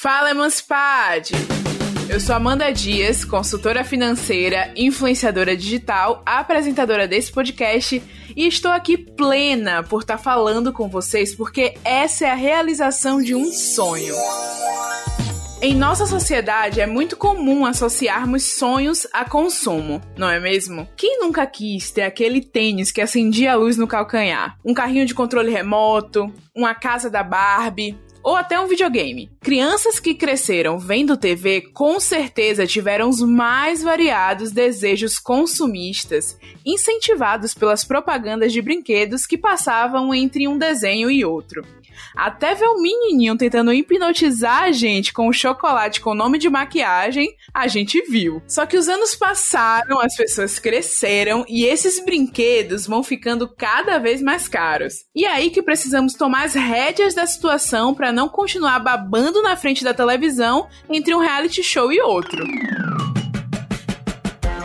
Fala, Emancipade! Eu sou Amanda Dias, consultora financeira, influenciadora digital, apresentadora desse podcast e estou aqui plena por estar tá falando com vocês porque essa é a realização de um sonho. Em nossa sociedade é muito comum associarmos sonhos a consumo, não é mesmo? Quem nunca quis ter aquele tênis que acendia a luz no calcanhar? Um carrinho de controle remoto? Uma casa da Barbie? Ou até um videogame. Crianças que cresceram vendo TV com certeza tiveram os mais variados desejos consumistas, incentivados pelas propagandas de brinquedos que passavam entre um desenho e outro. Até ver o menininho tentando hipnotizar a gente com o chocolate com nome de maquiagem, a gente viu. Só que os anos passaram, as pessoas cresceram e esses brinquedos vão ficando cada vez mais caros. E é aí que precisamos tomar as rédeas da situação para não continuar babando na frente da televisão entre um reality show e outro.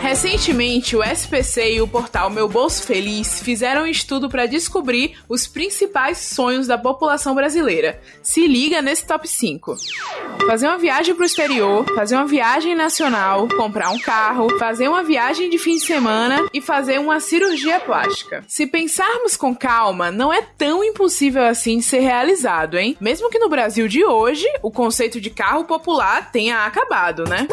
Recentemente, o SPC e o portal Meu Bolso Feliz fizeram um estudo para descobrir os principais sonhos da população brasileira. Se liga nesse top 5. Fazer uma viagem para o exterior, fazer uma viagem nacional, comprar um carro, fazer uma viagem de fim de semana e fazer uma cirurgia plástica. Se pensarmos com calma, não é tão impossível assim de ser realizado, hein? Mesmo que no Brasil de hoje, o conceito de carro popular tenha acabado, né?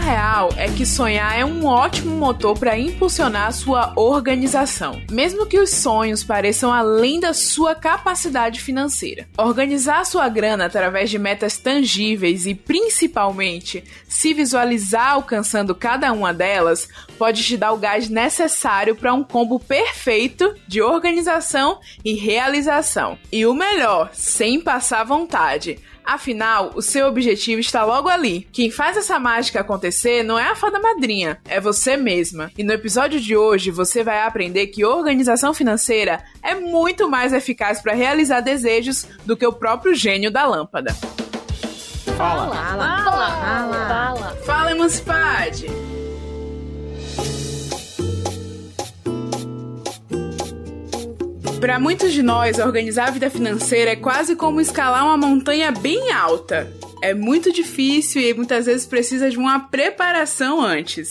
Real é que sonhar é um ótimo motor para impulsionar sua organização, mesmo que os sonhos pareçam além da sua capacidade financeira. Organizar sua grana através de metas tangíveis e principalmente se visualizar alcançando cada uma delas pode te dar o gás necessário para um combo perfeito de organização e realização. E o melhor, sem passar vontade Afinal, o seu objetivo está logo ali. Quem faz essa mágica acontecer não é a fada madrinha, é você mesma. E no episódio de hoje você vai aprender que organização financeira é muito mais eficaz para realizar desejos do que o próprio gênio da lâmpada. Fala, fala, fala, fala, fala, fala Emancipade! Para muitos de nós, organizar a vida financeira é quase como escalar uma montanha bem alta. É muito difícil e muitas vezes precisa de uma preparação antes.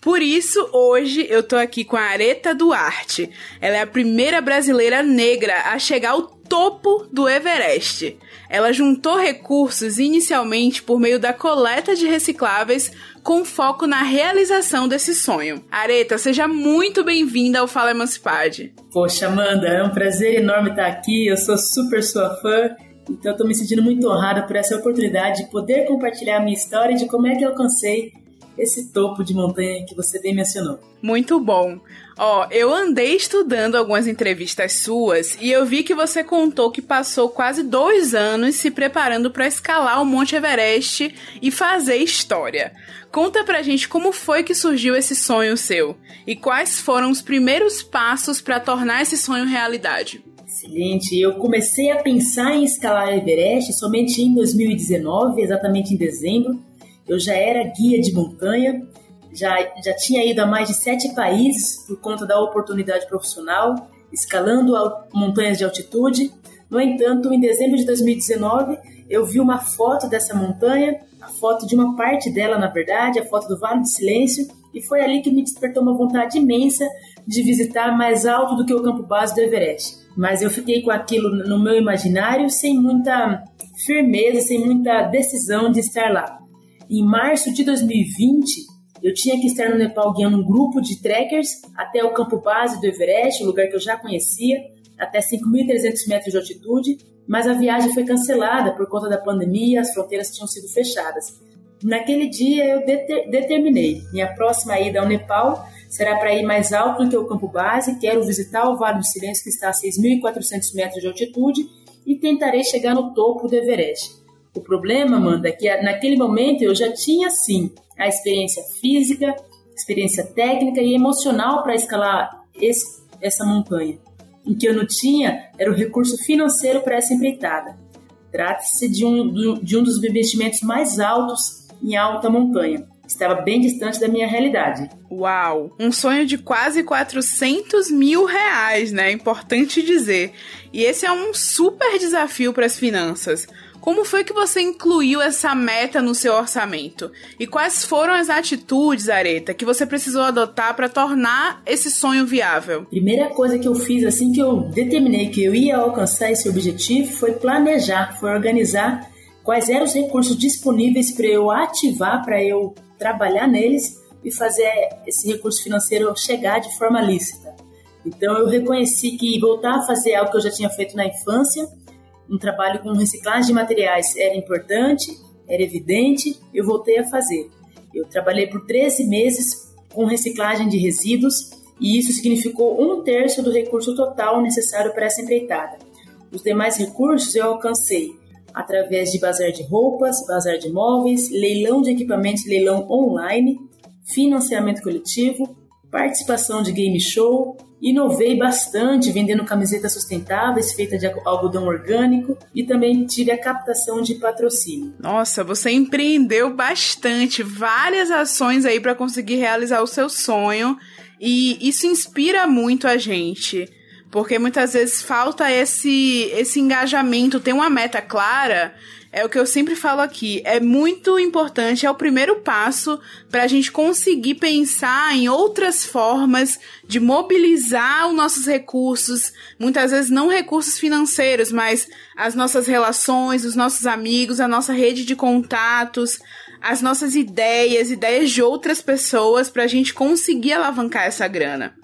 Por isso, hoje eu tô aqui com a Areta Duarte. Ela é a primeira brasileira negra a chegar ao topo do Everest. Ela juntou recursos inicialmente por meio da coleta de recicláveis com foco na realização desse sonho. Areta, seja muito bem-vinda ao Fala Emancipade. Poxa, Amanda, é um prazer enorme estar aqui. Eu sou super sua fã. Então, estou me sentindo muito honrada por essa oportunidade de poder compartilhar a minha história de como é que eu alcancei esse topo de montanha que você bem mencionou. Muito bom. Ó, eu andei estudando algumas entrevistas suas e eu vi que você contou que passou quase dois anos se preparando para escalar o Monte Everest e fazer história. Conta pra gente como foi que surgiu esse sonho seu e quais foram os primeiros passos para tornar esse sonho realidade. Excelente. Eu comecei a pensar em escalar Everest somente em 2019, exatamente em dezembro. Eu já era guia de montanha já, já tinha ido a mais de sete países por conta da oportunidade profissional, escalando montanhas de altitude. No entanto, em dezembro de 2019, eu vi uma foto dessa montanha, a foto de uma parte dela, na verdade, a foto do Vale do Silêncio, e foi ali que me despertou uma vontade imensa de visitar mais alto do que o campo base do Everest. Mas eu fiquei com aquilo no meu imaginário sem muita firmeza, sem muita decisão de estar lá. Em março de 2020, eu tinha que estar no Nepal guiando um grupo de trekkers até o campo base do Everest, um lugar que eu já conhecia, até 5.300 metros de altitude, mas a viagem foi cancelada por conta da pandemia, as fronteiras tinham sido fechadas. Naquele dia eu deter, determinei, minha próxima ida ao Nepal será para ir mais alto do que o campo base, quero visitar o Vale do Silêncio que está a 6.400 metros de altitude e tentarei chegar no topo do Everest. O problema, Amanda, é que naquele momento eu já tinha sim a experiência física, experiência técnica e emocional para escalar esse, essa montanha. O que eu não tinha era o recurso financeiro para essa empreitada. Trata-se de um, de um dos investimentos mais altos em alta montanha. Estava bem distante da minha realidade. Uau! Um sonho de quase 400 mil reais, né? Importante dizer. E esse é um super desafio para as finanças. Como foi que você incluiu essa meta no seu orçamento? E quais foram as atitudes, Areta, que você precisou adotar para tornar esse sonho viável? Primeira coisa que eu fiz assim que eu determinei que eu ia alcançar esse objetivo foi planejar, foi organizar quais eram os recursos disponíveis para eu ativar, para eu trabalhar neles e fazer esse recurso financeiro chegar de forma lícita. Então eu reconheci que voltar a fazer algo que eu já tinha feito na infância um trabalho com reciclagem de materiais era importante, era evidente, eu voltei a fazer. Eu trabalhei por 13 meses com reciclagem de resíduos e isso significou um terço do recurso total necessário para essa empreitada. Os demais recursos eu alcancei através de bazar de roupas, bazar de móveis, leilão de equipamentos, leilão online, financiamento coletivo, participação de game show, Inovei bastante vendendo camisetas sustentáveis feitas de algodão orgânico e também tive a captação de patrocínio. Nossa, você empreendeu bastante, várias ações aí para conseguir realizar o seu sonho e isso inspira muito a gente. Porque muitas vezes falta esse, esse engajamento, ter uma meta clara, é o que eu sempre falo aqui. É muito importante, é o primeiro passo para a gente conseguir pensar em outras formas de mobilizar os nossos recursos, muitas vezes não recursos financeiros, mas as nossas relações, os nossos amigos, a nossa rede de contatos, as nossas ideias, ideias de outras pessoas, para a gente conseguir alavancar essa grana.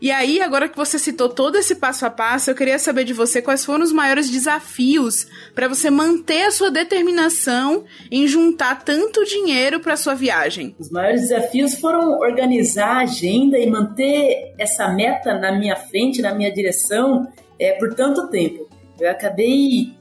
E aí, agora que você citou todo esse passo a passo, eu queria saber de você quais foram os maiores desafios para você manter a sua determinação em juntar tanto dinheiro para sua viagem. Os maiores desafios foram organizar a agenda e manter essa meta na minha frente, na minha direção, é, por tanto tempo. Eu acabei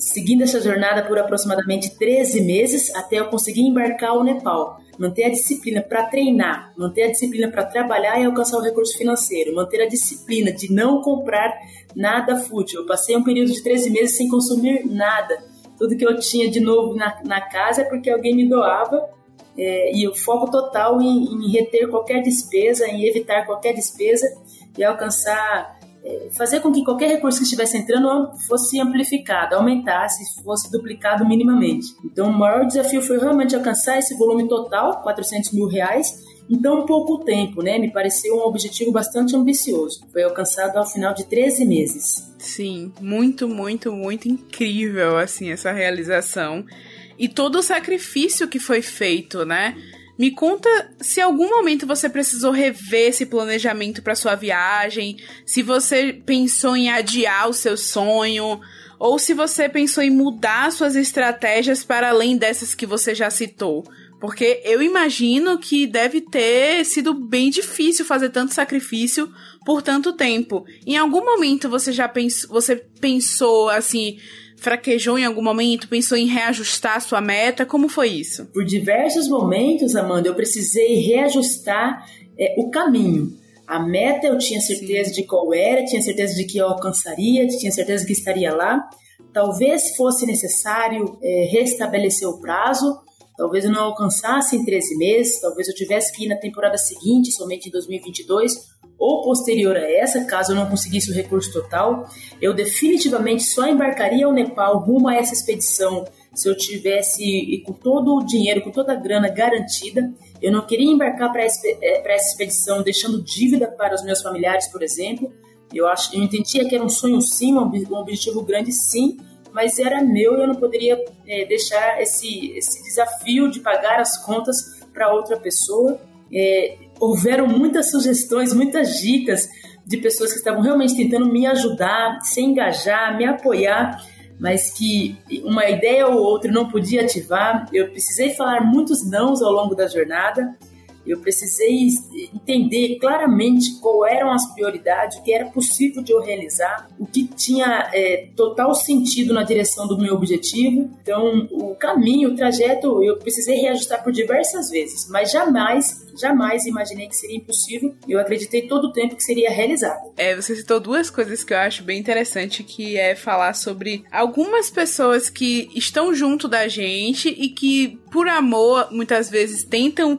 seguindo essa jornada por aproximadamente 13 meses até eu conseguir embarcar ao Nepal manter a disciplina para treinar, manter a disciplina para trabalhar e alcançar o recurso financeiro, manter a disciplina de não comprar nada fútil. Eu passei um período de 13 meses sem consumir nada. Tudo que eu tinha de novo na, na casa é porque alguém me doava é, e o foco total em, em reter qualquer despesa, em evitar qualquer despesa e alcançar fazer com que qualquer recurso que estivesse entrando fosse amplificado, aumentasse, fosse duplicado minimamente. Então, o maior desafio foi realmente alcançar esse volume total, 400 mil reais, em tão pouco tempo, né? Me pareceu um objetivo bastante ambicioso. Foi alcançado ao final de 13 meses. Sim, muito, muito, muito incrível, assim, essa realização. E todo o sacrifício que foi feito, né? Me conta se em algum momento você precisou rever esse planejamento para sua viagem, se você pensou em adiar o seu sonho, ou se você pensou em mudar suas estratégias para além dessas que você já citou. Porque eu imagino que deve ter sido bem difícil fazer tanto sacrifício por tanto tempo. Em algum momento você já pensou, você pensou assim, fraquejou em algum momento? Pensou em reajustar sua meta? Como foi isso? Por diversos momentos, Amanda, eu precisei reajustar é, o caminho. A meta eu tinha certeza Sim. de qual era, tinha certeza de que eu alcançaria, tinha certeza que estaria lá. Talvez fosse necessário é, restabelecer o prazo, talvez eu não alcançasse em 13 meses, talvez eu tivesse que ir na temporada seguinte, somente em 2022, ou posterior a essa, caso eu não conseguisse o recurso total, eu definitivamente só embarcaria ao Nepal rumo a essa expedição se eu tivesse com todo o dinheiro, com toda a grana garantida. Eu não queria embarcar para eh, essa expedição deixando dívida para os meus familiares, por exemplo. Eu, acho, eu entendia que era um sonho sim, um objetivo grande sim, mas era meu e eu não poderia é, deixar esse, esse desafio de pagar as contas para outra pessoa. É, houveram muitas sugestões, muitas dicas de pessoas que estavam realmente tentando me ajudar, se engajar, me apoiar, mas que uma ideia ou outra não podia ativar. Eu precisei falar muitos nãos ao longo da jornada eu precisei entender claramente quais eram as prioridades, o que era possível de eu realizar, o que tinha é, total sentido na direção do meu objetivo. Então, o caminho, o trajeto, eu precisei reajustar por diversas vezes, mas jamais, jamais imaginei que seria impossível. Eu acreditei todo o tempo que seria realizado. É, você citou duas coisas que eu acho bem interessante, que é falar sobre algumas pessoas que estão junto da gente e que, por amor, muitas vezes tentam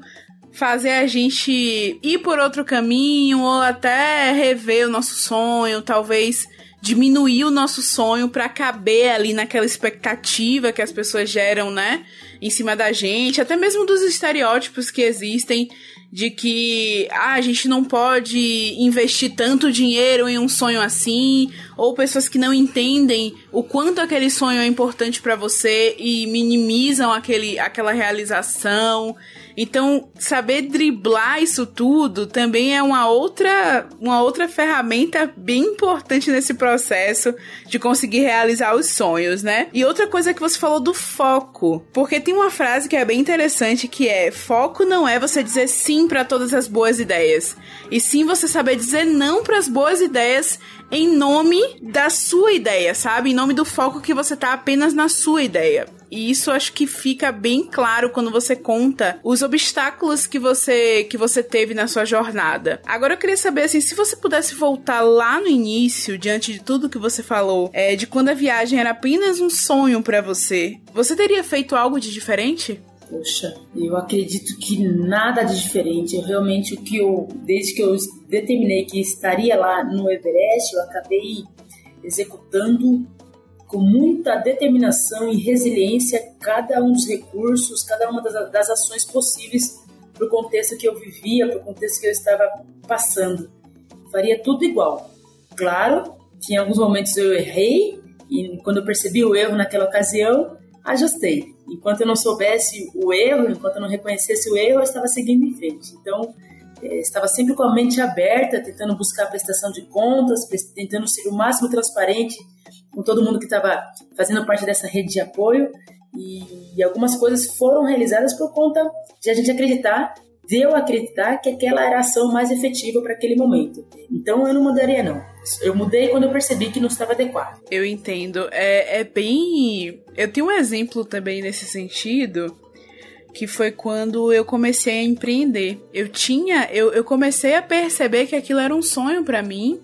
fazer a gente ir por outro caminho ou até rever o nosso sonho, talvez diminuir o nosso sonho para caber ali naquela expectativa que as pessoas geram, né? Em cima da gente, até mesmo dos estereótipos que existem de que ah, a gente não pode investir tanto dinheiro em um sonho assim, ou pessoas que não entendem o quanto aquele sonho é importante para você e minimizam aquele, aquela realização. Então, saber driblar isso tudo também é uma outra, uma outra ferramenta bem importante nesse processo de conseguir realizar os sonhos, né? E outra coisa que você falou do foco, porque tem uma frase que é bem interessante que é: foco não é você dizer sim para todas as boas ideias, e sim você saber dizer não para as boas ideias em nome da sua ideia, sabe? Em nome do foco que você tá apenas na sua ideia. E isso acho que fica bem claro quando você conta os obstáculos que você que você teve na sua jornada. Agora eu queria saber assim, se você pudesse voltar lá no início, diante de tudo que você falou, é, de quando a viagem era apenas um sonho para você, você teria feito algo de diferente? Poxa, eu acredito que nada de diferente. Eu realmente o que eu, desde que eu determinei que estaria lá no Everest, eu acabei executando com muita determinação e resiliência cada um dos recursos, cada uma das, das ações possíveis para o contexto que eu vivia, para o contexto que eu estava passando. Faria tudo igual. Claro que em alguns momentos eu errei e quando eu percebi o erro naquela ocasião, ajustei. Enquanto eu não soubesse o erro, enquanto eu não reconhecesse o erro, eu estava seguindo em frente. Então, é, estava sempre com a mente aberta, tentando buscar a prestação de contas, tentando ser o máximo transparente com todo mundo que estava fazendo parte dessa rede de apoio. E, algumas coisas foram realizadas por conta de a gente acreditar, de eu acreditar que aquela era a ação mais efetiva para aquele momento. Então eu não mudaria, não. Eu mudei quando eu percebi que não estava adequado. Eu entendo. É, é bem. Eu tenho um exemplo também nesse sentido. Que foi quando eu comecei a empreender. Eu tinha. Eu, eu comecei a perceber que aquilo era um sonho para mim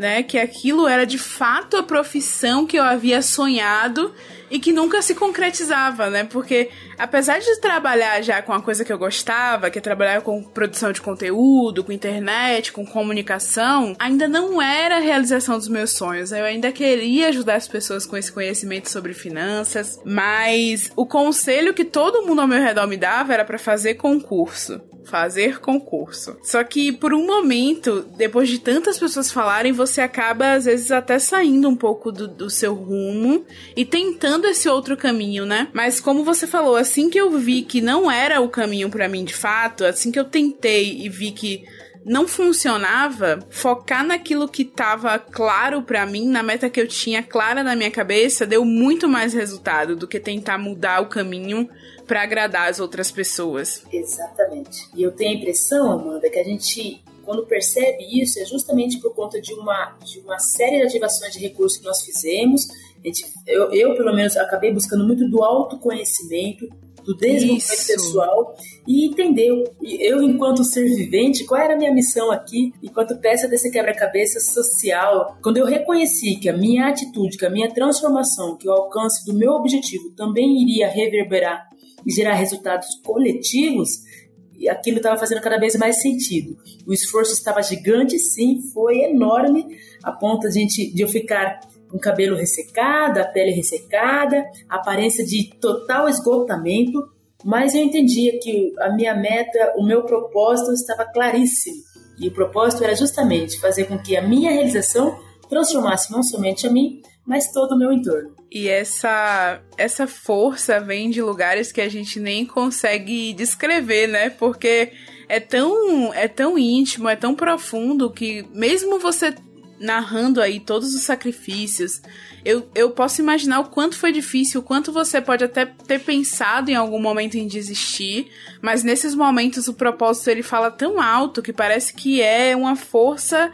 né? Que aquilo era de fato a profissão que eu havia sonhado e que nunca se concretizava, né? Porque apesar de trabalhar já com a coisa que eu gostava, que é trabalhar com produção de conteúdo, com internet, com comunicação, ainda não era a realização dos meus sonhos. Eu ainda queria ajudar as pessoas com esse conhecimento sobre finanças, mas o conselho que todo mundo ao meu redor me dava era para fazer concurso fazer concurso. Só que por um momento, depois de tantas pessoas falarem, você acaba às vezes até saindo um pouco do, do seu rumo e tentando esse outro caminho, né? Mas como você falou, assim que eu vi que não era o caminho para mim de fato, assim que eu tentei e vi que não funcionava, focar naquilo que estava claro para mim, na meta que eu tinha clara na minha cabeça, deu muito mais resultado do que tentar mudar o caminho para agradar as outras pessoas. Exatamente. E eu tenho a impressão, Amanda, que a gente quando percebe isso é justamente por conta de uma, de uma série de ativações de recursos que nós fizemos. Gente, eu, eu, pelo menos, acabei buscando muito do autoconhecimento, do desenvolvimento pessoal e entender, eu, enquanto ser vivente, qual era a minha missão aqui, enquanto peça desse quebra-cabeça social. Quando eu reconheci que a minha atitude, que a minha transformação, que o alcance do meu objetivo também iria reverberar e gerar resultados coletivos, e aquilo estava fazendo cada vez mais sentido. O esforço estava gigante, sim, foi enorme, a ponto de, gente, de eu ficar com o cabelo ressecado, a pele ressecada, aparência de total esgotamento, mas eu entendia que a minha meta, o meu propósito estava claríssimo. E o propósito era justamente fazer com que a minha realização transformasse não somente a mim, mas todo o meu entorno. E essa essa força vem de lugares que a gente nem consegue descrever, né? Porque é tão é tão íntimo, é tão profundo que mesmo você narrando aí todos os sacrifícios, eu, eu posso imaginar o quanto foi difícil, o quanto você pode até ter pensado em algum momento em desistir, mas nesses momentos o propósito ele fala tão alto que parece que é uma força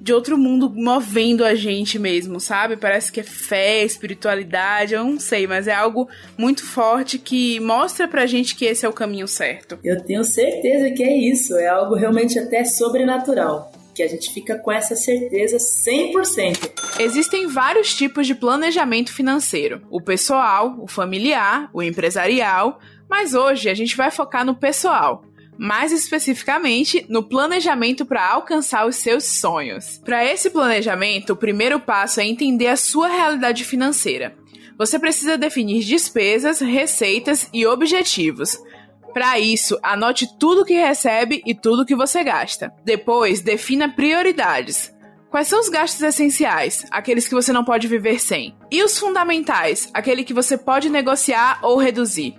de outro mundo movendo a gente mesmo, sabe? Parece que é fé, espiritualidade, eu não sei, mas é algo muito forte que mostra pra gente que esse é o caminho certo. Eu tenho certeza que é isso, é algo realmente até sobrenatural que a gente fica com essa certeza 100%. Existem vários tipos de planejamento financeiro: o pessoal, o familiar, o empresarial, mas hoje a gente vai focar no pessoal mais especificamente no planejamento para alcançar os seus sonhos. Para esse planejamento, o primeiro passo é entender a sua realidade financeira. Você precisa definir despesas, receitas e objetivos. Para isso, anote tudo que recebe e tudo que você gasta. Depois, defina prioridades. Quais são os gastos essenciais, aqueles que você não pode viver sem? E os fundamentais, aquele que você pode negociar ou reduzir?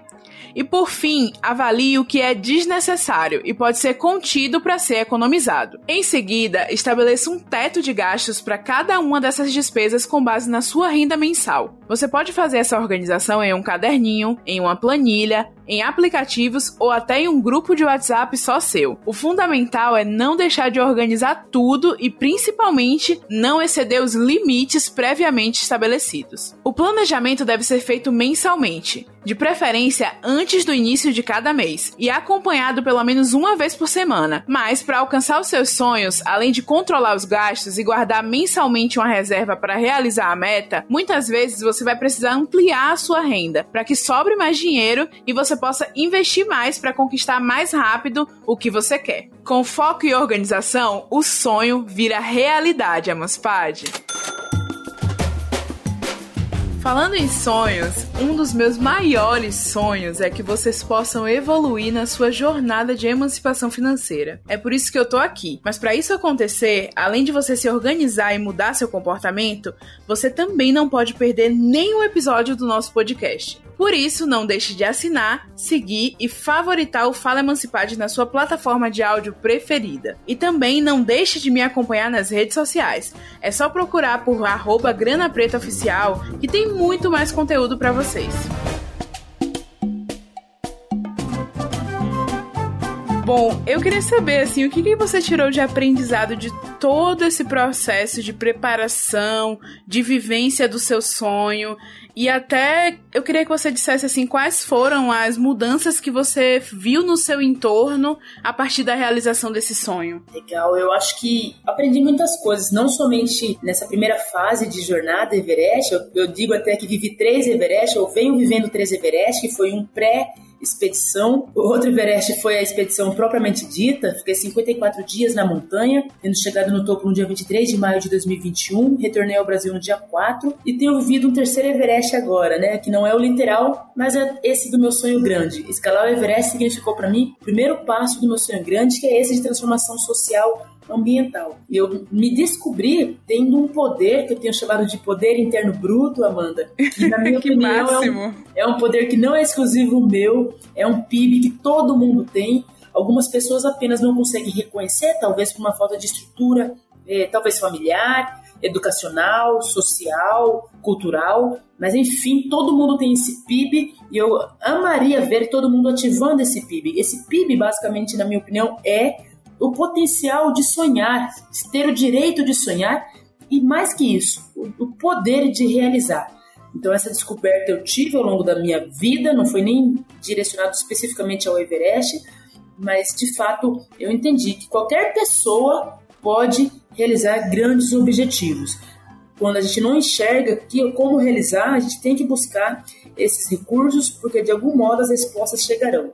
E por fim, avalie o que é desnecessário e pode ser contido para ser economizado. Em seguida, estabeleça um teto de gastos para cada uma dessas despesas com base na sua renda mensal. Você pode fazer essa organização em um caderninho, em uma planilha, em aplicativos ou até em um grupo de WhatsApp só seu. O fundamental é não deixar de organizar tudo e principalmente não exceder os limites previamente estabelecidos. O planejamento deve ser feito mensalmente, de preferência antes do início de cada mês e acompanhado pelo menos uma vez por semana. Mas para alcançar os seus sonhos, além de controlar os gastos e guardar mensalmente uma reserva para realizar a meta, muitas vezes você vai precisar ampliar a sua renda para que sobre mais dinheiro e você possa investir mais para conquistar mais rápido o que você quer. Com foco e organização, o sonho vira realidade, Amaspade. Falando em sonhos, um dos meus maiores sonhos é que vocês possam evoluir na sua jornada de emancipação financeira. É por isso que eu tô aqui. Mas para isso acontecer, além de você se organizar e mudar seu comportamento, você também não pode perder nenhum episódio do nosso podcast. Por isso, não deixe de assinar, seguir e favoritar o Fala Emancipade na sua plataforma de áudio preferida. E também não deixe de me acompanhar nas redes sociais. É só procurar por arroba Grana Preta Oficial que tem muito mais conteúdo para vocês. Bom, eu queria saber assim, o que, que você tirou de aprendizado de todo esse processo de preparação, de vivência do seu sonho e até eu queria que você dissesse assim quais foram as mudanças que você viu no seu entorno a partir da realização desse sonho. Legal, eu acho que aprendi muitas coisas, não somente nessa primeira fase de jornada Everest, eu, eu digo até que vivi três Everest, eu venho vivendo três Everest, que foi um pré expedição. O outro Everest foi a expedição propriamente dita. Fiquei 54 dias na montanha, tendo chegado no topo no dia 23 de maio de 2021. Retornei ao Brasil no dia 4 e tenho vivido um terceiro Everest agora, né? Que não é o literal, mas é esse do meu sonho grande. Escalar o Everest significou para mim o primeiro passo do meu sonho grande, que é esse de transformação social ambiental. E eu me descobri tendo um poder que eu tenho chamado de poder interno bruto, Amanda. Que, na minha que opinião, é um, é um poder que não é exclusivo meu, é um PIB que todo mundo tem. Algumas pessoas apenas não conseguem reconhecer, talvez por uma falta de estrutura, é, talvez familiar, educacional, social, cultural, mas enfim, todo mundo tem esse PIB e eu amaria ver todo mundo ativando esse PIB. Esse PIB, basicamente, na minha opinião, é o potencial de sonhar, de ter o direito de sonhar e, mais que isso, o, o poder de realizar. Então, essa descoberta eu tive ao longo da minha vida, não foi nem direcionado especificamente ao Everest, mas de fato eu entendi que qualquer pessoa pode realizar grandes objetivos. Quando a gente não enxerga que, como realizar, a gente tem que buscar esses recursos, porque de algum modo as respostas chegarão.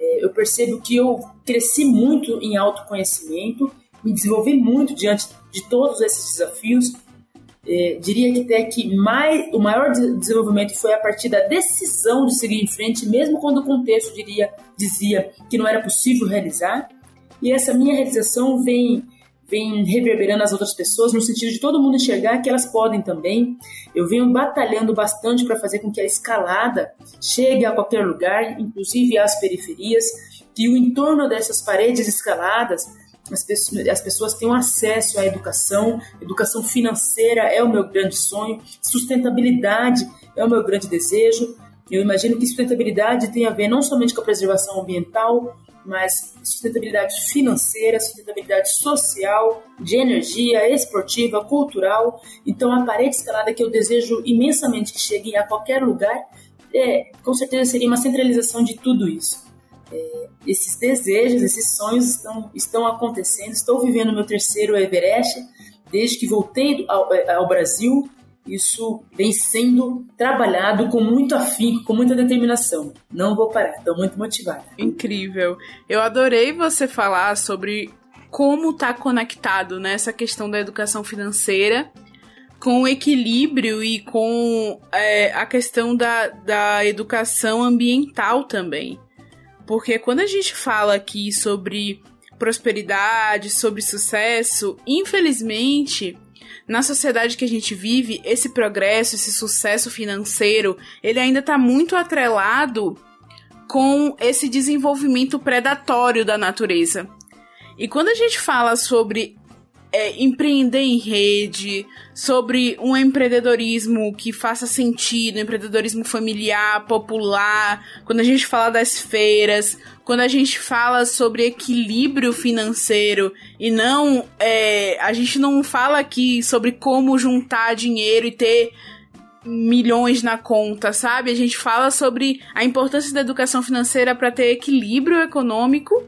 É, eu percebo que eu cresci muito em autoconhecimento, me desenvolvi muito diante de todos esses desafios. É, diria que até que mais, o maior desenvolvimento foi a partir da decisão de seguir em frente, mesmo quando o contexto diria, dizia que não era possível realizar. E essa minha realização vem vem reverberando as outras pessoas no sentido de todo mundo enxergar que elas podem também. Eu venho batalhando bastante para fazer com que a escalada chegue a qualquer lugar, inclusive às periferias, que o entorno dessas paredes escaladas as pessoas, as pessoas tenham acesso à educação, educação financeira é o meu grande sonho, sustentabilidade é o meu grande desejo. Eu imagino que sustentabilidade tem a ver não somente com a preservação ambiental, mas sustentabilidade financeira, sustentabilidade social, de energia, esportiva, cultural. Então, a parede escalada que eu desejo imensamente que chegue a qualquer lugar, é, com certeza seria uma centralização de tudo isso. É, esses desejos, esses sonhos estão, estão acontecendo. Estou vivendo meu terceiro Everest desde que voltei ao, ao Brasil isso vem sendo trabalhado com muito afinco, com muita determinação. Não vou parar, estou muito motivada. Incrível. Eu adorei você falar sobre como está conectado nessa né, questão da educação financeira com o equilíbrio e com é, a questão da, da educação ambiental também. Porque quando a gente fala aqui sobre prosperidade, sobre sucesso, infelizmente, na sociedade que a gente vive, esse progresso, esse sucesso financeiro, ele ainda está muito atrelado com esse desenvolvimento predatório da natureza. E quando a gente fala sobre é, empreender em rede, sobre um empreendedorismo que faça sentido, empreendedorismo familiar, popular, quando a gente fala das feiras, quando a gente fala sobre equilíbrio financeiro e não. É, a gente não fala aqui sobre como juntar dinheiro e ter milhões na conta, sabe? A gente fala sobre a importância da educação financeira para ter equilíbrio econômico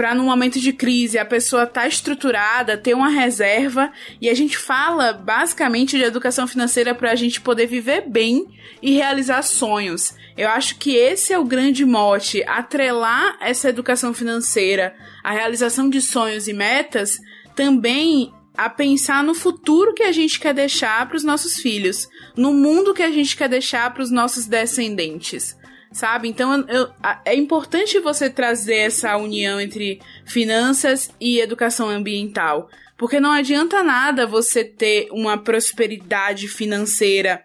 para no momento de crise a pessoa tá estruturada, ter uma reserva e a gente fala basicamente de educação financeira para a gente poder viver bem e realizar sonhos. Eu acho que esse é o grande mote, atrelar essa educação financeira à realização de sonhos e metas, também a pensar no futuro que a gente quer deixar para os nossos filhos, no mundo que a gente quer deixar para os nossos descendentes sabe? Então eu, é importante você trazer essa união entre finanças e educação ambiental, porque não adianta nada você ter uma prosperidade financeira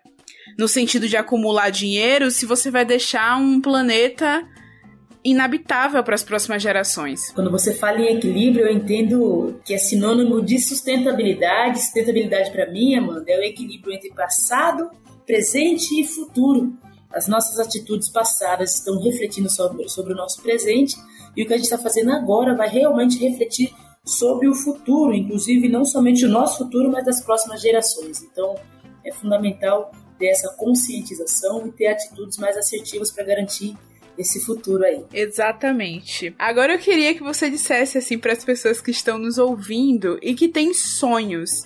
no sentido de acumular dinheiro se você vai deixar um planeta inabitável para as próximas gerações. Quando você fala em equilíbrio, eu entendo que é sinônimo de sustentabilidade. Sustentabilidade para mim, Amanda, é o equilíbrio entre passado, presente e futuro. As nossas atitudes passadas estão refletindo sobre, sobre o nosso presente e o que a gente está fazendo agora vai realmente refletir sobre o futuro, inclusive não somente o nosso futuro, mas das próximas gerações. Então, é fundamental ter essa conscientização e ter atitudes mais assertivas para garantir esse futuro aí. Exatamente. Agora eu queria que você dissesse assim para as pessoas que estão nos ouvindo e que têm sonhos,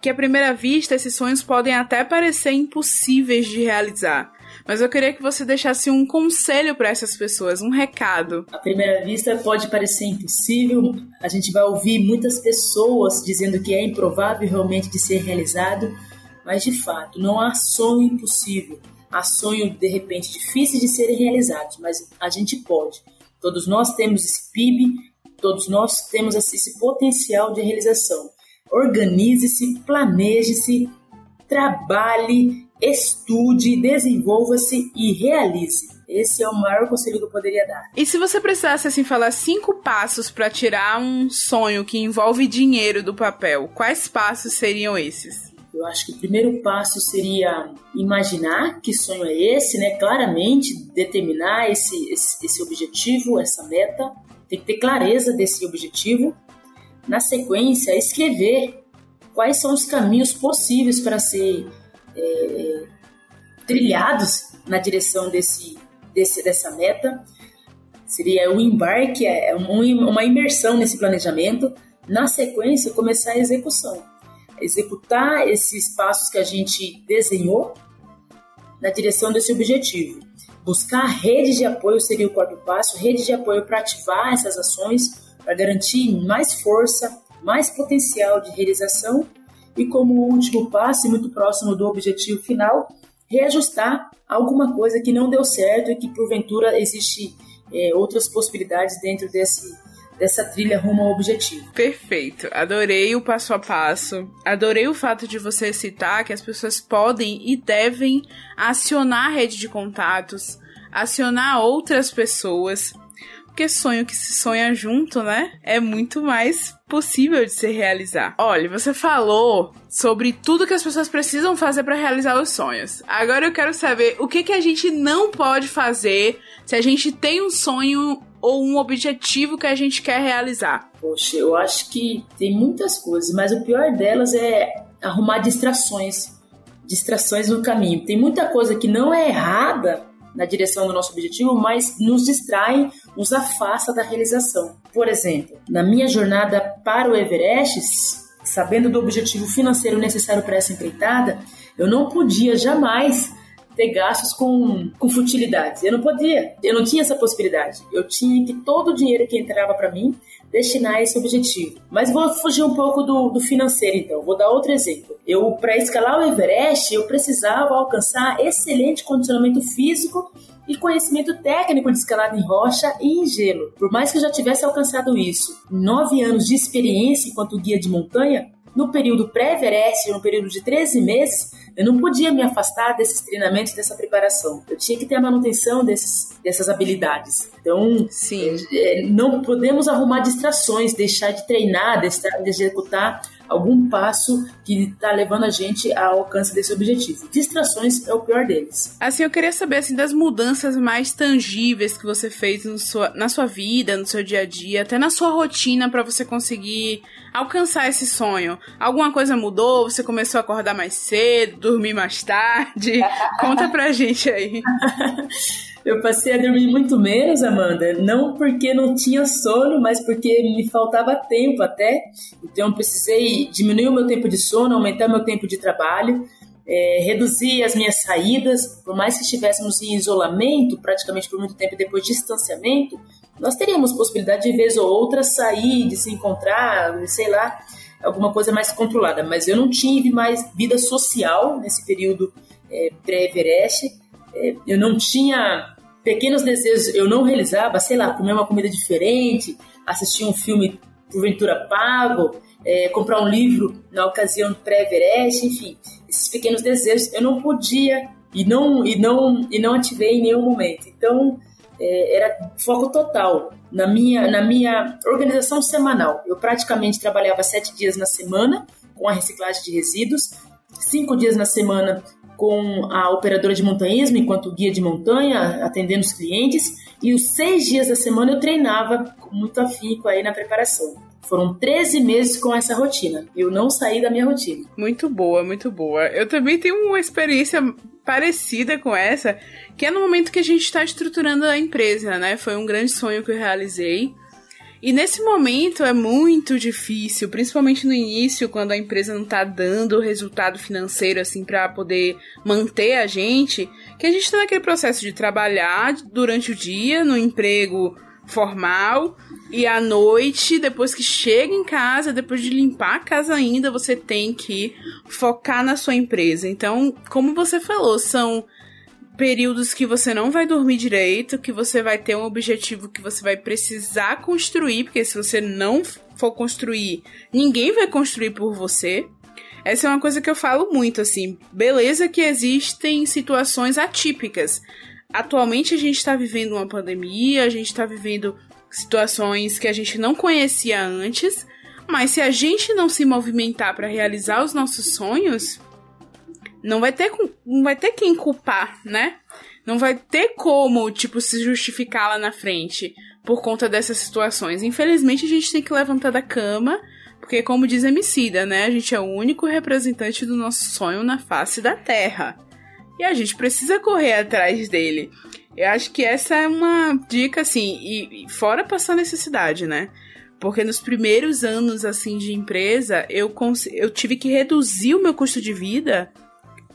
que à primeira vista esses sonhos podem até parecer impossíveis de realizar. Mas eu queria que você deixasse um conselho para essas pessoas, um recado. À primeira vista pode parecer impossível, a gente vai ouvir muitas pessoas dizendo que é improvável realmente de ser realizado, mas de fato não há sonho impossível. Há sonho de repente difícil de serem realizados, mas a gente pode. Todos nós temos esse PIB, todos nós temos esse potencial de realização. Organize-se, planeje-se, trabalhe, estude, desenvolva-se e realize. Esse é o maior conselho que eu poderia dar. E se você precisasse assim falar cinco passos para tirar um sonho que envolve dinheiro do papel, quais passos seriam esses? Eu acho que o primeiro passo seria imaginar que sonho é esse, né? Claramente determinar esse, esse, esse objetivo, essa meta. Tem que ter clareza desse objetivo. Na sequência, escrever quais são os caminhos possíveis para ser é, trilhados na direção desse, desse, dessa meta. Seria o embarque, é uma imersão nesse planejamento. Na sequência, começar a execução. Executar esses passos que a gente desenhou na direção desse objetivo. Buscar redes de apoio seria o quarto passo, redes de apoio para ativar essas ações, para garantir mais força, mais potencial de realização e como último passo, muito próximo do objetivo final, reajustar alguma coisa que não deu certo e que porventura existe é, outras possibilidades dentro desse dessa trilha rumo ao objetivo. Perfeito. Adorei o passo a passo. Adorei o fato de você citar que as pessoas podem e devem acionar a rede de contatos, acionar outras pessoas porque sonho que se sonha junto, né? É muito mais possível de se realizar. Olha, você falou sobre tudo que as pessoas precisam fazer para realizar os sonhos. Agora eu quero saber o que, que a gente não pode fazer se a gente tem um sonho ou um objetivo que a gente quer realizar. Poxa, eu acho que tem muitas coisas, mas o pior delas é arrumar distrações. Distrações no caminho. Tem muita coisa que não é errada, na direção do nosso objetivo, mas nos distrai, nos afasta da realização. Por exemplo, na minha jornada para o Everest, sabendo do objetivo financeiro necessário para essa empreitada, eu não podia jamais ter gastos com, com futilidades. Eu não podia, eu não tinha essa possibilidade. Eu tinha que todo o dinheiro que entrava para mim destinar esse objetivo. Mas vou fugir um pouco do, do financeiro, então. Vou dar outro exemplo. Eu, para escalar o Everest, eu precisava alcançar excelente condicionamento físico e conhecimento técnico de escalada em rocha e em gelo. Por mais que eu já tivesse alcançado isso, nove anos de experiência enquanto guia de montanha, no período pré-Everest, no período de 13 meses, eu não podia me afastar desses treinamentos, dessa preparação. Eu tinha que ter a manutenção desses, dessas habilidades. Então, Sim. É, não podemos arrumar distrações, deixar de treinar, deixar de executar algum passo que está levando a gente ao alcance desse objetivo. Distrações é o pior deles. Assim, eu queria saber assim das mudanças mais tangíveis que você fez sua, na sua vida, no seu dia a dia, até na sua rotina para você conseguir alcançar esse sonho. Alguma coisa mudou? Você começou a acordar mais cedo, dormir mais tarde? Conta pra gente aí. Eu passei a dormir muito menos, Amanda, não porque não tinha sono, mas porque me faltava tempo até. Então eu precisei diminuir o meu tempo de sono, aumentar meu tempo de trabalho, é, reduzir as minhas saídas. Por mais que estivéssemos em isolamento, praticamente por muito tempo depois de distanciamento, nós teríamos possibilidade de vez ou outra sair, de se encontrar, sei lá, alguma coisa mais controlada. Mas eu não tive mais vida social nesse período é, pré-Everest é, eu não tinha pequenos desejos, eu não realizava, sei lá, comer uma comida diferente, assistir um filme porventura pago, é, comprar um livro na ocasião pré-Everest, enfim, esses pequenos desejos eu não podia e não e não e não ativei em nenhum momento. Então é, era foco total na minha na minha organização semanal. Eu praticamente trabalhava sete dias na semana com a reciclagem de resíduos, cinco dias na semana com a operadora de montanhismo enquanto guia de montanha, atendendo os clientes, e os seis dias da semana eu treinava com muito afinco aí na preparação. Foram 13 meses com essa rotina. Eu não saí da minha rotina. Muito boa, muito boa. Eu também tenho uma experiência parecida com essa, que é no momento que a gente está estruturando a empresa, né? Foi um grande sonho que eu realizei. E nesse momento é muito difícil, principalmente no início, quando a empresa não tá dando resultado financeiro assim para poder manter a gente, que a gente tá naquele processo de trabalhar durante o dia no emprego formal e à noite, depois que chega em casa, depois de limpar a casa ainda, você tem que focar na sua empresa. Então, como você falou, são períodos que você não vai dormir direito, que você vai ter um objetivo que você vai precisar construir, porque se você não for construir, ninguém vai construir por você. Essa é uma coisa que eu falo muito, assim. Beleza que existem situações atípicas. Atualmente a gente está vivendo uma pandemia, a gente está vivendo situações que a gente não conhecia antes, mas se a gente não se movimentar para realizar os nossos sonhos, não vai ter, não vai ter quem culpar, né? Não vai ter como, tipo, se justificar lá na frente por conta dessas situações. Infelizmente, a gente tem que levantar da cama, porque, como diz a Emicida, né? A gente é o único representante do nosso sonho na face da Terra. E a gente precisa correr atrás dele. Eu acho que essa é uma dica, assim, e, e fora passar necessidade, né? Porque nos primeiros anos, assim, de empresa, eu, eu tive que reduzir o meu custo de vida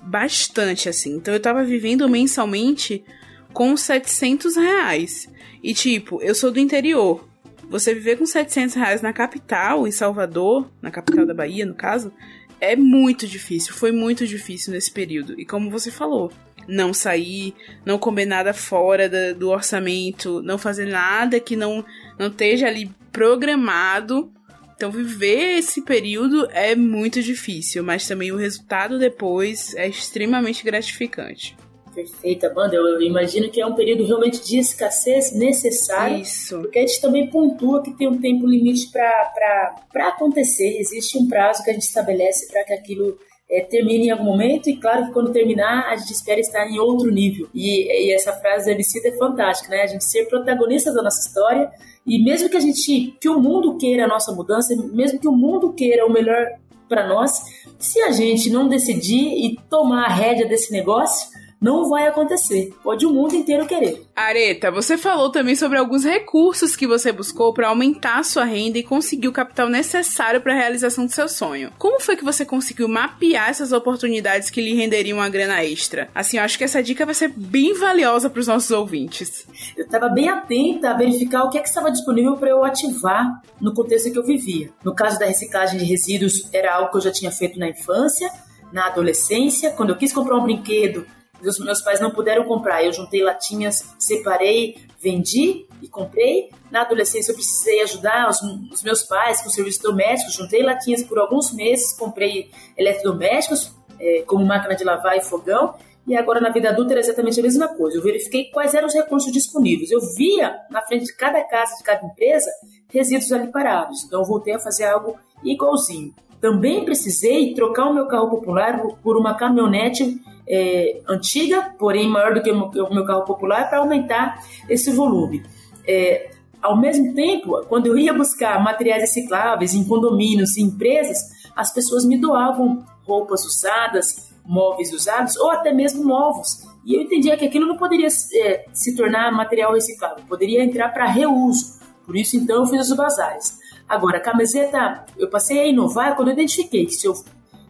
bastante, assim. Então eu tava vivendo mensalmente com 700 reais. E tipo, eu sou do interior. Você viver com 700 reais na capital, em Salvador, na capital da Bahia, no caso, é muito difícil. Foi muito difícil nesse período. E como você falou, não sair, não comer nada fora da, do orçamento, não fazer nada que não, não esteja ali programado então, viver esse período é muito difícil, mas também o resultado depois é extremamente gratificante. Perfeita, Amanda. Eu imagino que é um período realmente de escassez necessário. Isso. Porque a gente também pontua que tem um tempo limite para acontecer. Existe um prazo que a gente estabelece para que aquilo é, termine em algum momento e claro que quando terminar a gente espera estar em outro nível e, e essa frase da Elicida é fantástica, né? A gente ser protagonista da nossa história e mesmo que a gente, que o mundo queira a nossa mudança, mesmo que o mundo queira o melhor para nós, se a gente não decidir e tomar a rédea desse negócio, não vai acontecer. Pode o mundo inteiro querer. Areta, você falou também sobre alguns recursos que você buscou para aumentar a sua renda e conseguir o capital necessário para a realização do seu sonho. Como foi que você conseguiu mapear essas oportunidades que lhe renderiam uma grana extra? Assim, eu acho que essa dica vai ser bem valiosa para os nossos ouvintes. Eu estava bem atenta a verificar o que, é que estava disponível para eu ativar no contexto que eu vivia. No caso da reciclagem de resíduos, era algo que eu já tinha feito na infância, na adolescência, quando eu quis comprar um brinquedo os meus pais não puderam comprar. Eu juntei latinhas, separei, vendi e comprei. Na adolescência eu precisei ajudar os, os meus pais com serviços domésticos. Juntei latinhas por alguns meses, comprei eletrodomésticos, é, como máquina de lavar e fogão. E agora na vida adulta era exatamente a mesma coisa. Eu verifiquei quais eram os recursos disponíveis. Eu via na frente de cada casa, de cada empresa, resíduos ali parados. Então eu voltei a fazer algo igualzinho. Também precisei trocar o meu carro popular por uma caminhonete é, antiga, porém maior do que o meu, carro popular, para aumentar esse volume. É, ao mesmo tempo, quando eu ia buscar materiais recicláveis em condomínios e empresas, as pessoas me doavam roupas usadas, móveis usados ou até mesmo novos. E eu entendia que aquilo não poderia é, se tornar material reciclável, poderia entrar para reuso. Por isso, então, eu fiz os bazares. Agora, a camiseta, eu passei a inovar quando eu identifiquei que se eu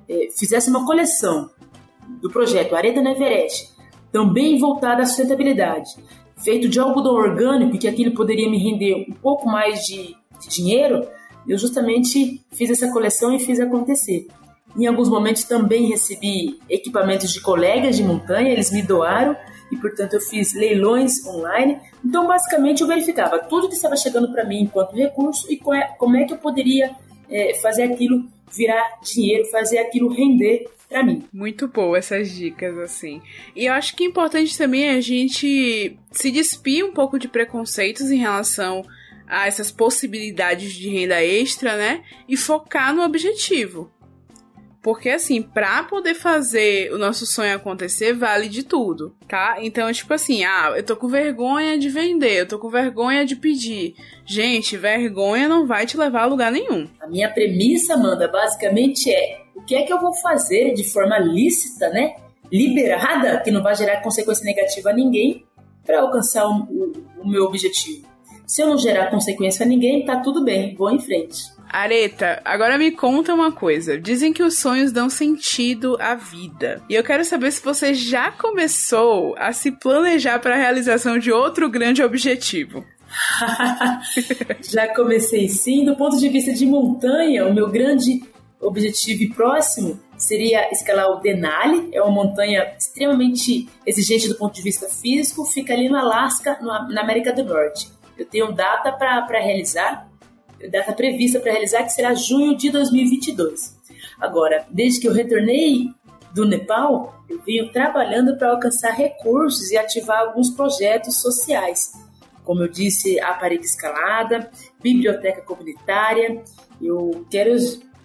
é, fizesse uma coleção do projeto Areta no Everest, também voltada à sustentabilidade, feito de algodão orgânico, que aquilo poderia me render um pouco mais de, de dinheiro, eu justamente fiz essa coleção e fiz acontecer. Em alguns momentos também recebi equipamentos de colegas de montanha, eles me doaram e, portanto, eu fiz leilões online. Então, basicamente, eu verificava tudo que estava chegando para mim enquanto recurso e é, como é que eu poderia é, fazer aquilo virar dinheiro, fazer aquilo render para mim. Muito boa essas dicas, assim. E eu acho que é importante também a gente se despir um pouco de preconceitos em relação a essas possibilidades de renda extra, né? E focar no objetivo. Porque, assim, pra poder fazer o nosso sonho acontecer, vale de tudo, tá? Então, tipo assim, ah, eu tô com vergonha de vender, eu tô com vergonha de pedir. Gente, vergonha não vai te levar a lugar nenhum. A minha premissa, Amanda, basicamente é o que é que eu vou fazer de forma lícita, né? Liberada, que não vai gerar consequência negativa a ninguém, para alcançar o, o, o meu objetivo. Se eu não gerar consequência a ninguém, tá tudo bem, vou em frente. Areta, agora me conta uma coisa. Dizem que os sonhos dão sentido à vida. E eu quero saber se você já começou a se planejar para a realização de outro grande objetivo. já comecei sim. Do ponto de vista de montanha, o meu grande objetivo próximo seria escalar o Denali, é uma montanha extremamente exigente do ponto de vista físico, fica ali no Alasca, na América do Norte. Eu tenho data para realizar, data prevista para realizar, que será junho de 2022. Agora, desde que eu retornei do Nepal, eu venho trabalhando para alcançar recursos e ativar alguns projetos sociais. Como eu disse, a parede escalada, biblioteca comunitária. Eu quero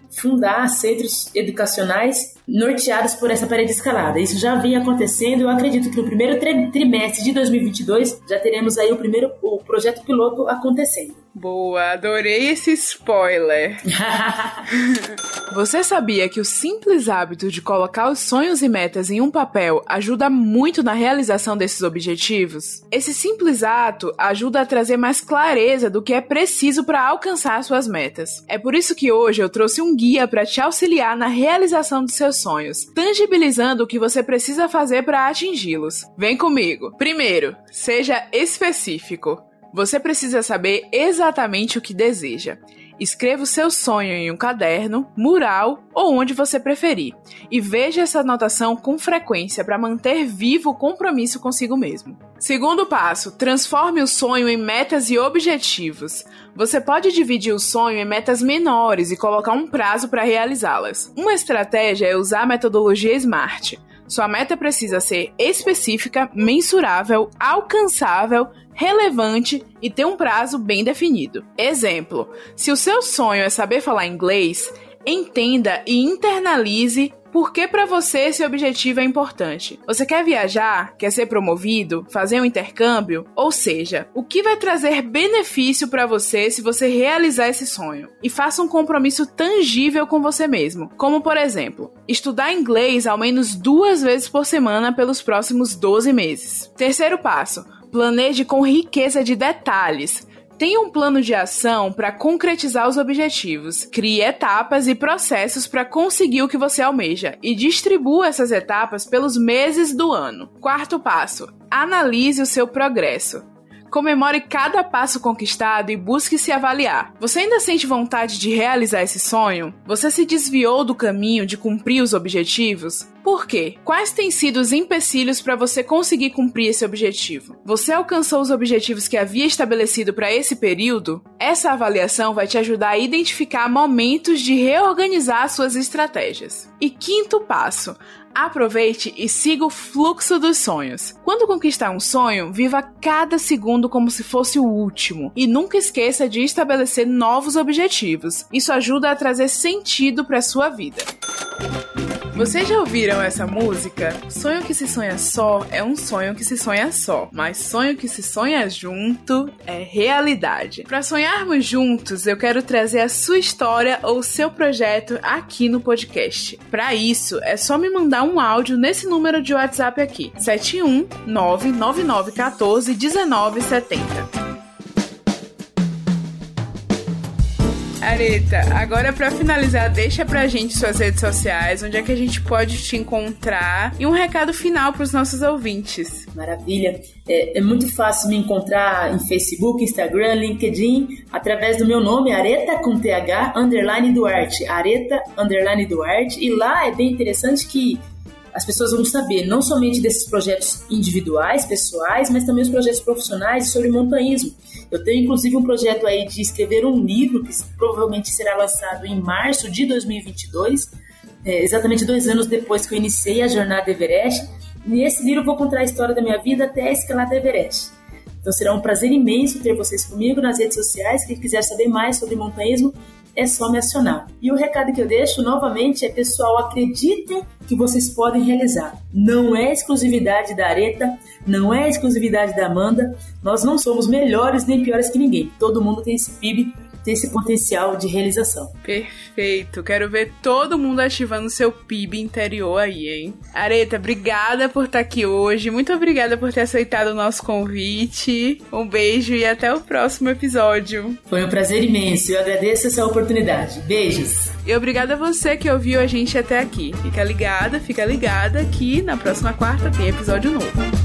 fundar centros educacionais norteados por essa parede escalada. Isso já vem acontecendo. Eu acredito que no primeiro trimestre de 2022 já teremos aí o primeiro o projeto piloto acontecendo. Boa, adorei esse spoiler. Você sabia que o simples hábito de colocar os sonhos e metas em um papel ajuda muito na realização desses objetivos? Esse simples ato ajuda a trazer mais clareza do que é preciso para alcançar suas metas. É por isso que hoje eu trouxe um guia para te auxiliar na realização dos seus sonhos, tangibilizando o que você precisa fazer para atingi-los. Vem comigo. Primeiro, seja específico. Você precisa saber exatamente o que deseja. Escreva o seu sonho em um caderno, mural ou onde você preferir. E veja essa anotação com frequência para manter vivo o compromisso consigo mesmo. Segundo passo, transforme o sonho em metas e objetivos. Você pode dividir o sonho em metas menores e colocar um prazo para realizá-las. Uma estratégia é usar a metodologia SMART. Sua meta precisa ser específica, mensurável, alcançável, relevante e ter um prazo bem definido. Exemplo: se o seu sonho é saber falar inglês, entenda e internalize Por que para você esse objetivo é importante? Você quer viajar? Quer ser promovido? Fazer um intercâmbio? Ou seja, o que vai trazer benefício para você se você realizar esse sonho? E faça um compromisso tangível com você mesmo, como por exemplo, estudar inglês ao menos duas vezes por semana pelos próximos 12 meses. Terceiro passo: planeje com riqueza de detalhes. Tenha um plano de ação para concretizar os objetivos. Crie etapas e processos para conseguir o que você almeja e distribua essas etapas pelos meses do ano. Quarto passo: analise o seu progresso. Comemore cada passo conquistado e busque se avaliar. Você ainda sente vontade de realizar esse sonho? Você se desviou do caminho de cumprir os objetivos? Por quê? Quais têm sido os empecilhos para você conseguir cumprir esse objetivo? Você alcançou os objetivos que havia estabelecido para esse período? Essa avaliação vai te ajudar a identificar momentos de reorganizar suas estratégias. E quinto passo: Aproveite e siga o fluxo dos sonhos. Quando conquistar um sonho, viva cada segundo como se fosse o último e nunca esqueça de estabelecer novos objetivos. Isso ajuda a trazer sentido para sua vida. Vocês já ouviram essa música? Sonho que se sonha só é um sonho que se sonha só, mas sonho que se sonha junto é realidade. Para sonharmos juntos, eu quero trazer a sua história ou seu projeto aqui no podcast. Para isso, é só me mandar um áudio nesse número de WhatsApp aqui: 7199914 Areta, agora para finalizar, deixa pra gente suas redes sociais, onde é que a gente pode te encontrar e um recado final para os nossos ouvintes. Maravilha. É, é, muito fácil me encontrar em Facebook, Instagram, LinkedIn, através do meu nome, Areta com TH, underline Duarte. Areta, underline Duarte. E lá é bem interessante que as pessoas vão saber não somente desses projetos individuais, pessoais, mas também os projetos profissionais sobre montanhismo. Eu tenho inclusive um projeto aí de escrever um livro que provavelmente será lançado em março de 2022, é, exatamente dois anos depois que eu iniciei a jornada Everest. Nesse livro eu vou contar a história da minha vida até a escalada Everest. Então será um prazer imenso ter vocês comigo nas redes sociais. Quem quiser saber mais sobre montanhismo, é só me acionar. E o recado que eu deixo novamente é: pessoal, acreditem que vocês podem realizar. Não é exclusividade da Areta, não é exclusividade da Amanda. Nós não somos melhores nem piores que ninguém. Todo mundo tem esse PIB ter esse potencial de realização. Perfeito. Quero ver todo mundo ativando seu PIB interior aí, hein? Areta, obrigada por estar aqui hoje. Muito obrigada por ter aceitado o nosso convite. Um beijo e até o próximo episódio. Foi um prazer imenso. Eu agradeço essa oportunidade. Beijos. E obrigada a você que ouviu a gente até aqui. Fica ligada, fica ligada que na próxima quarta tem episódio novo.